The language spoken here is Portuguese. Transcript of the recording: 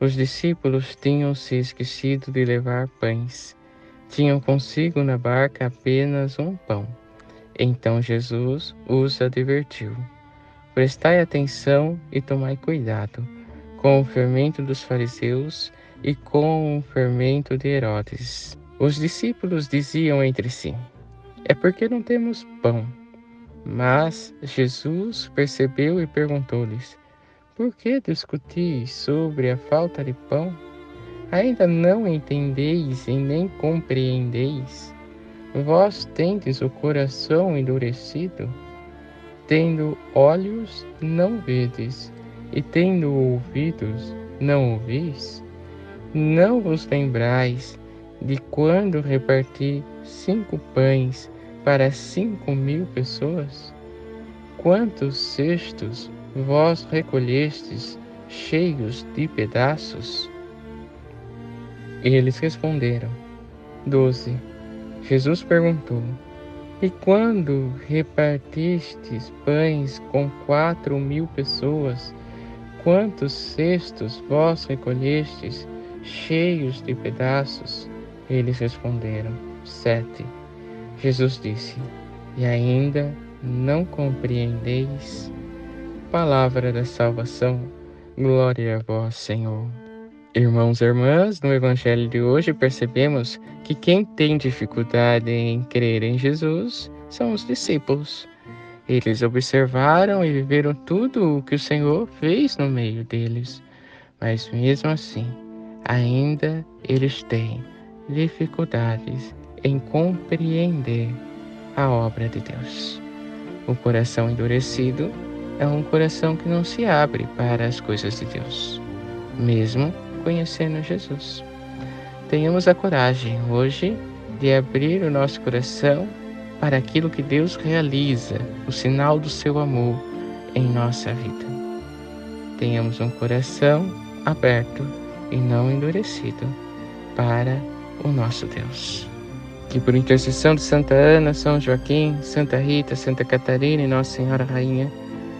os discípulos tinham se esquecido de levar pães. Tinham consigo na barca apenas um pão. Então Jesus os advertiu: Prestai atenção e tomai cuidado com o fermento dos fariseus e com o fermento de Herodes. Os discípulos diziam entre si: É porque não temos pão. Mas Jesus percebeu e perguntou-lhes: por que discutis sobre a falta de pão? Ainda não entendeis e nem compreendeis? Vós tendes o coração endurecido? Tendo olhos, não vedes, e tendo ouvidos, não ouvis? Não vos lembrais de quando reparti cinco pães para cinco mil pessoas? Quantos cestos vós recolhestes cheios de pedaços? Eles responderam: Doze. Jesus perguntou: E quando repartistes pães com quatro mil pessoas, quantos cestos vós recolhestes cheios de pedaços? Eles responderam: Sete. Jesus disse: E ainda não compreendeis? Palavra da salvação, glória a vós, Senhor. Irmãos e irmãs, no Evangelho de hoje percebemos que quem tem dificuldade em crer em Jesus são os discípulos. Eles observaram e viveram tudo o que o Senhor fez no meio deles, mas mesmo assim, ainda eles têm dificuldades em compreender a obra de Deus. O coração endurecido é um coração que não se abre para as coisas de Deus, mesmo conhecendo Jesus. Tenhamos a coragem hoje de abrir o nosso coração para aquilo que Deus realiza, o sinal do seu amor em nossa vida. Tenhamos um coração aberto e não endurecido para o nosso Deus. Que por intercessão de Santa Ana, São Joaquim, Santa Rita, Santa Catarina e Nossa Senhora Rainha,